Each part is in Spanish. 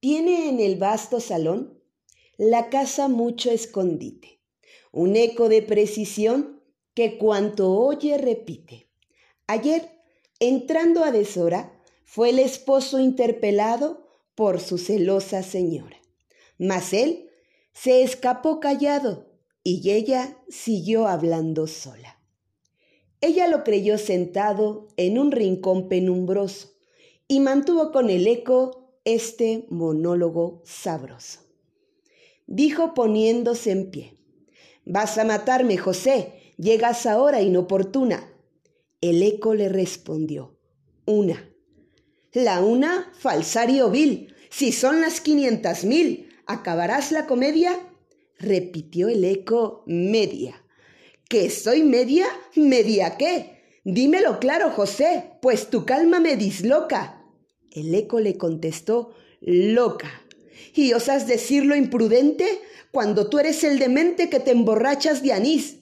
Tiene en el vasto salón la casa mucho escondite, un eco de precisión que cuanto oye repite. Ayer, entrando a deshora, fue el esposo interpelado por su celosa señora. Mas él se escapó callado y ella siguió hablando sola. Ella lo creyó sentado en un rincón penumbroso y mantuvo con el eco este monólogo sabroso. Dijo poniéndose en pie, Vas a matarme, José, llegas ahora inoportuna. El eco le respondió, Una. La una, falsario vil, si son las quinientas mil, ¿acabarás la comedia? Repitió el eco media. ¿Que soy media? ¿Media qué? Dímelo claro, José, pues tu calma me disloca. El eco le contestó, loca. ¿Y osas decirlo imprudente cuando tú eres el demente que te emborrachas de anís?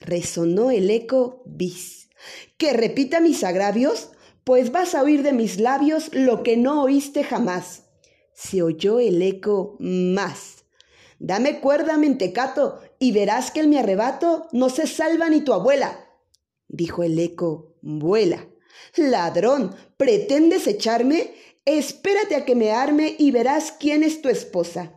Resonó el eco bis. ¿Que repita mis agravios? Pues vas a oír de mis labios lo que no oíste jamás. Se oyó el eco más. Dame cuerda, mentecato, y verás que en mi arrebato no se salva ni tu abuela. Dijo el eco, vuela. Ladrón, ¿pretendes echarme? Espérate a que me arme y verás quién es tu esposa.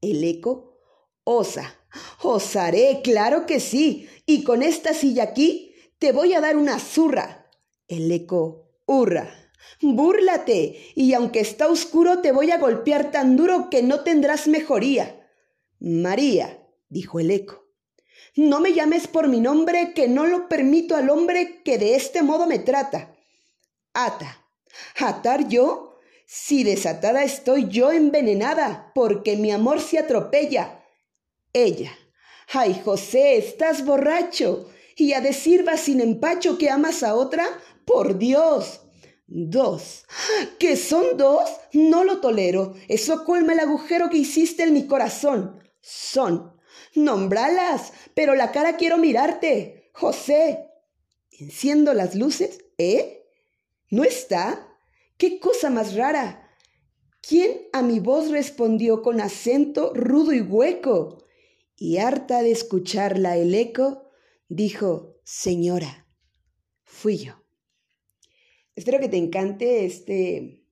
El eco, osa. Osaré, claro que sí. Y con esta silla aquí te voy a dar una zurra. El eco, hurra. Búrlate, y aunque está oscuro te voy a golpear tan duro que no tendrás mejoría. María, dijo el eco, no me llames por mi nombre, que no lo permito al hombre que de este modo me trata. Ata. ¿Atar yo? Si desatada estoy yo envenenada, porque mi amor se atropella. Ella. Ay, José, estás borracho. Y a decir va sin empacho que amas a otra, por Dios. Dos. ¿Que son dos? No lo tolero. Eso colma el agujero que hiciste en mi corazón. Son. Nombralas, pero la cara quiero mirarte. José. Enciendo las luces, ¿eh? ¿No está? ¡Qué cosa más rara! ¿Quién a mi voz respondió con acento rudo y hueco? Y harta de escucharla el eco, dijo, Señora, fui yo. Espero que te encante este,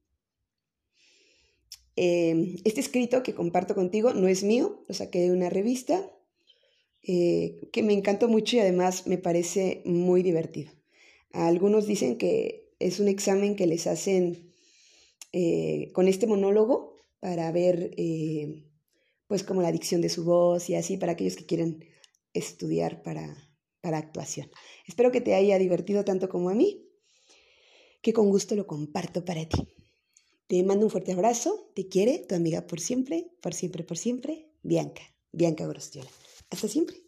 eh, este escrito que comparto contigo. No es mío, lo saqué de una revista eh, que me encantó mucho y además me parece muy divertido. Algunos dicen que es un examen que les hacen eh, con este monólogo para ver eh, pues como la dicción de su voz y así para aquellos que quieren estudiar para, para actuación. Espero que te haya divertido tanto como a mí, que con gusto lo comparto para ti. Te mando un fuerte abrazo, te quiere tu amiga por siempre, por siempre, por siempre, Bianca, Bianca Grostiola. Hasta siempre.